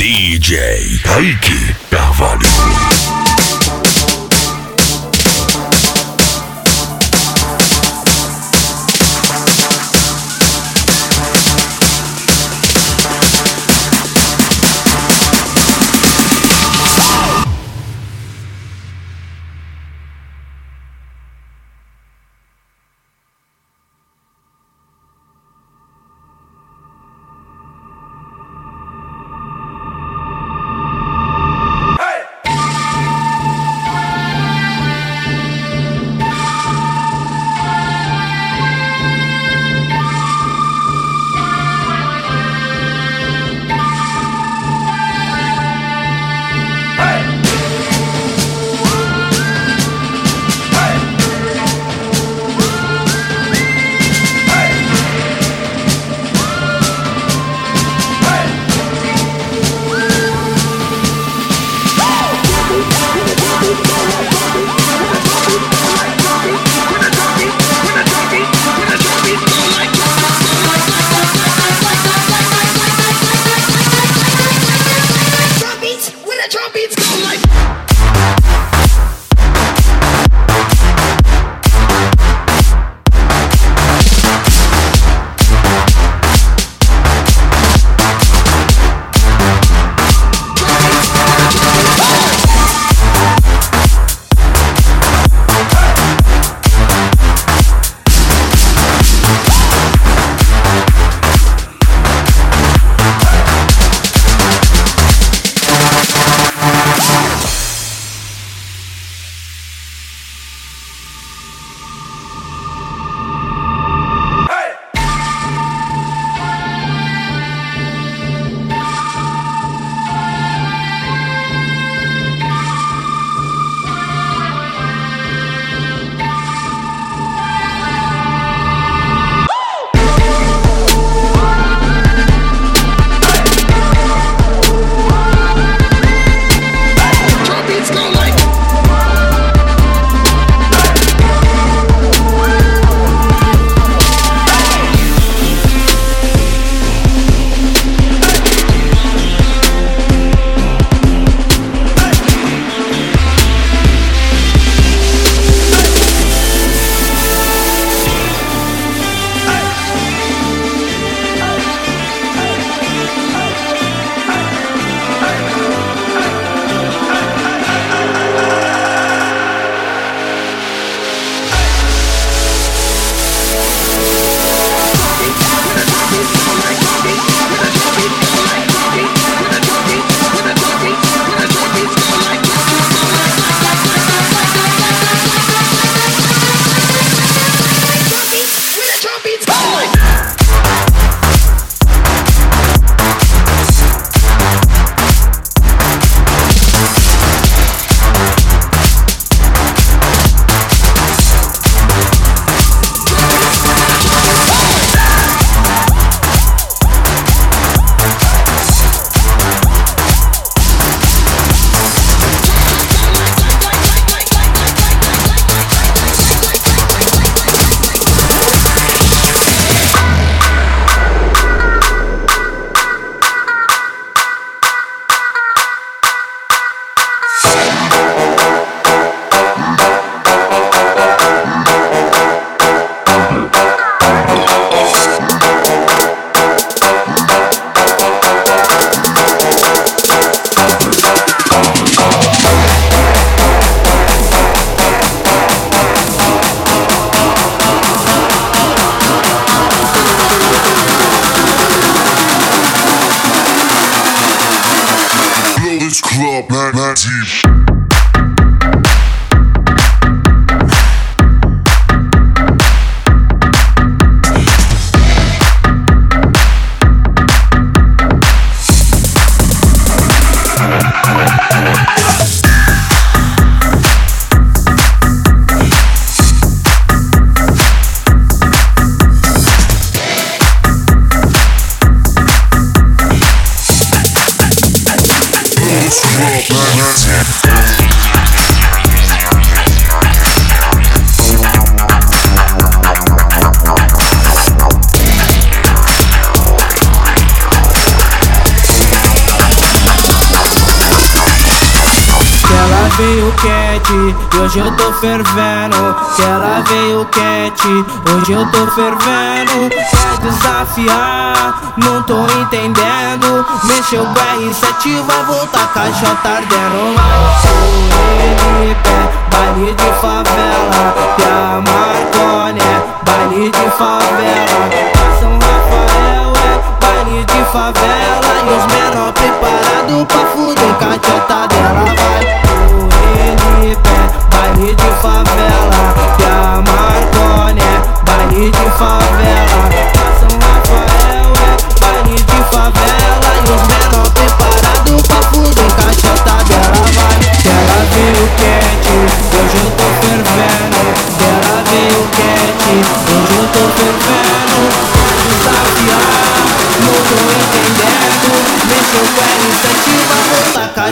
DJ Kaique Carvalho. Club Deep. E hoje eu tô fervendo. Que ela veio quente, hoje eu tô fervendo. Quer desafiar, não tô entendendo. Mexeu com R7, vai voltar, caixa tá ardendo. Vai ele pé, baile de favela. Que a Marconi é baile de favela. São Rafael é baile de favela.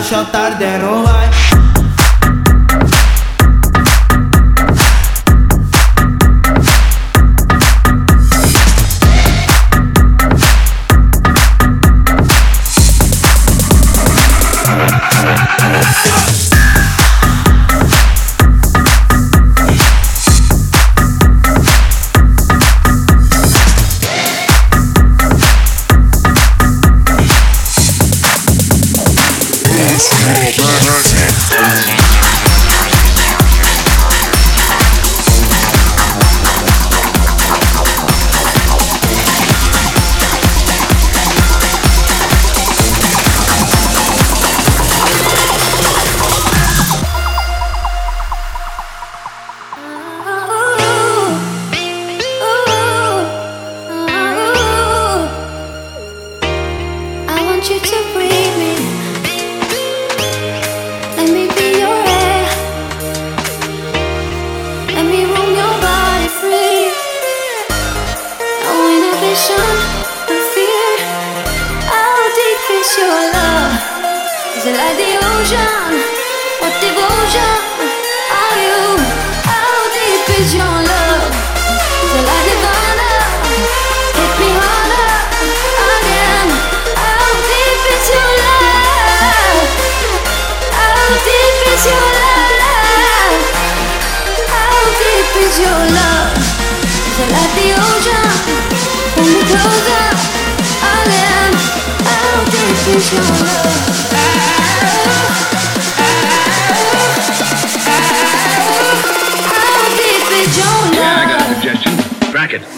Caixa tá devotion? What devotion are you? How deep is your love? Hit me harder again. How deep is your love? How deep is your love? How deep is your love? Pull me closer, again. How deep is your love? jacket.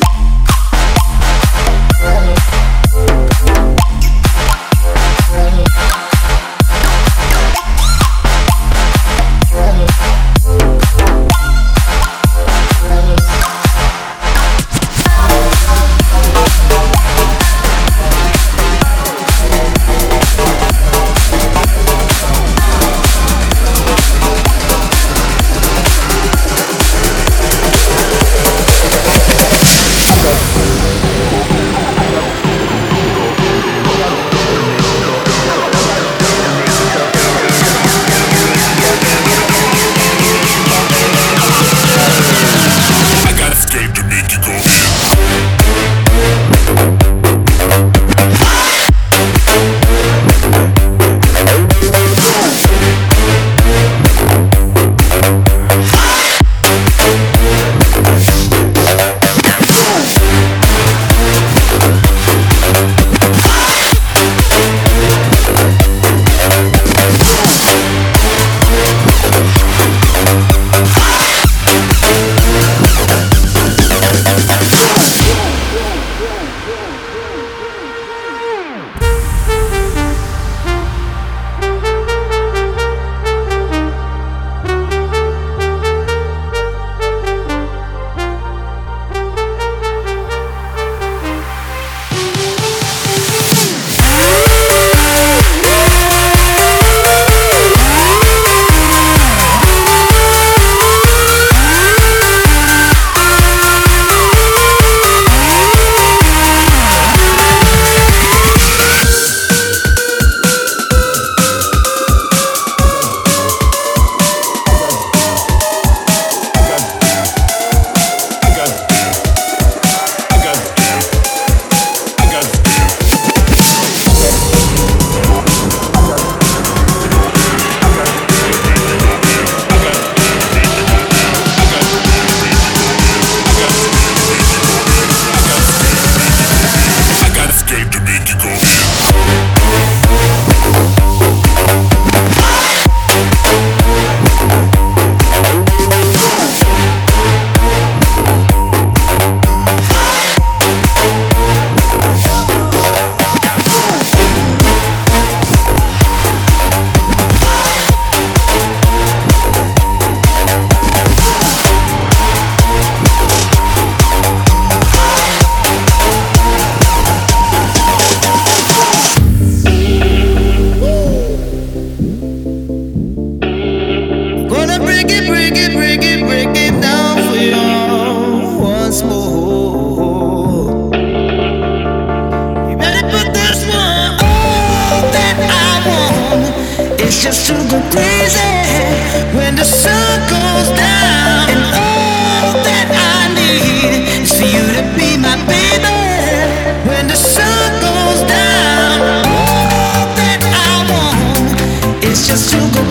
just to go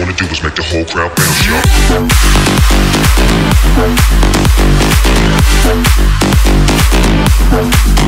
wanna do is make the whole crowd bounce, y'all.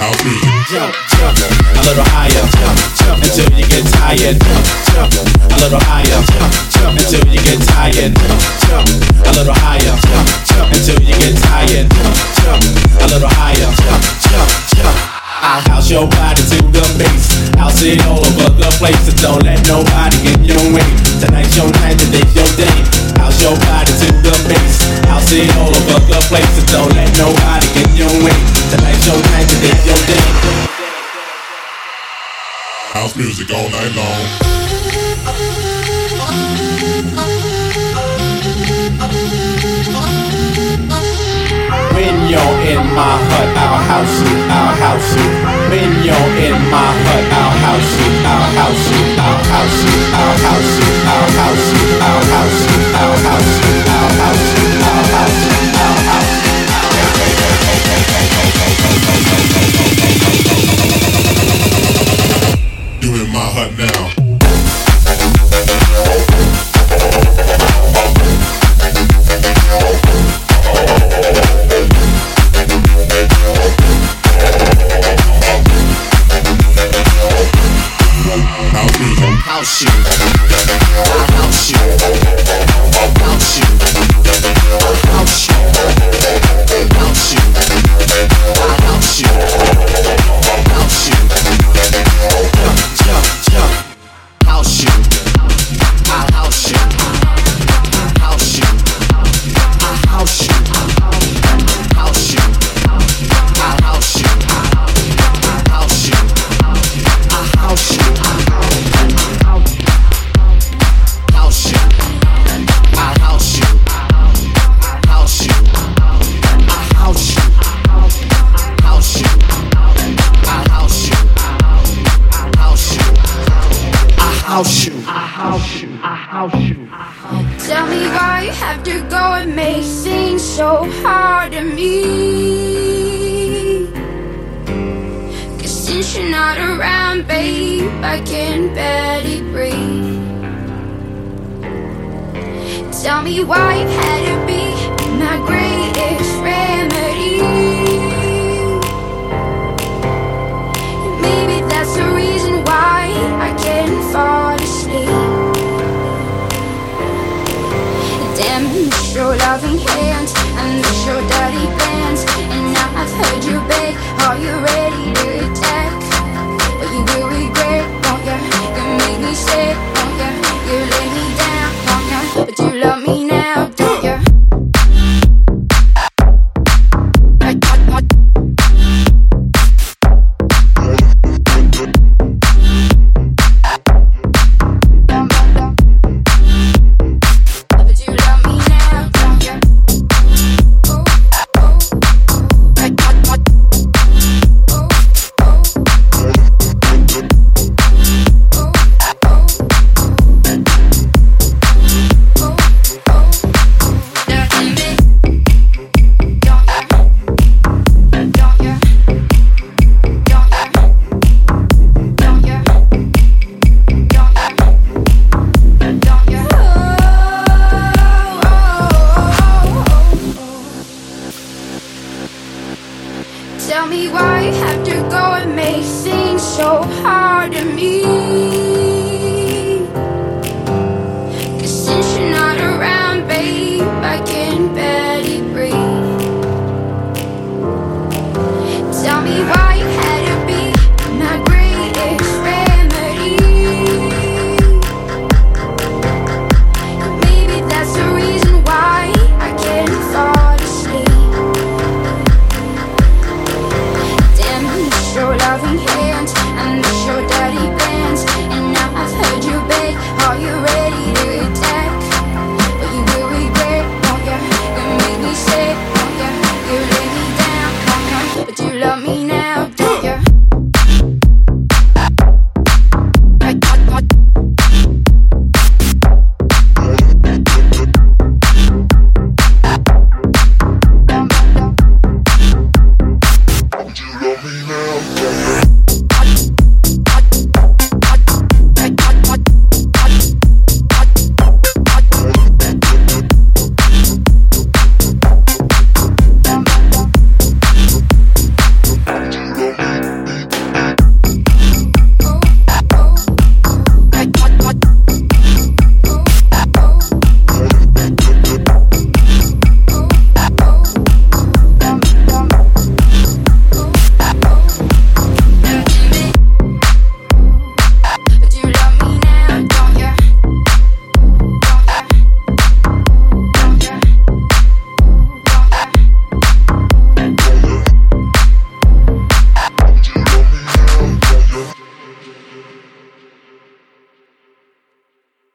I'll be. Jump, jump, a little higher, jump, jump until you get tired. Jump, jump, a little higher, jump, jump until you get tired. Jump, jump, a little higher, jump, jump until you get tired. Jump, jump, a little higher, jump, jump. I'll house your body to the bass. I'll sit all over the place, so don't let nobody get your way. Tonight's your night, today's your day. House your body to the bass. I'll sit all over the place, so don't let nobody get your way. Tonight's your night, today's your day. House music all night long. You're in my hut, I'll house you, house you. In my hut, I'll house you, I'll house you, house you, house house house house house House you, I'll house you,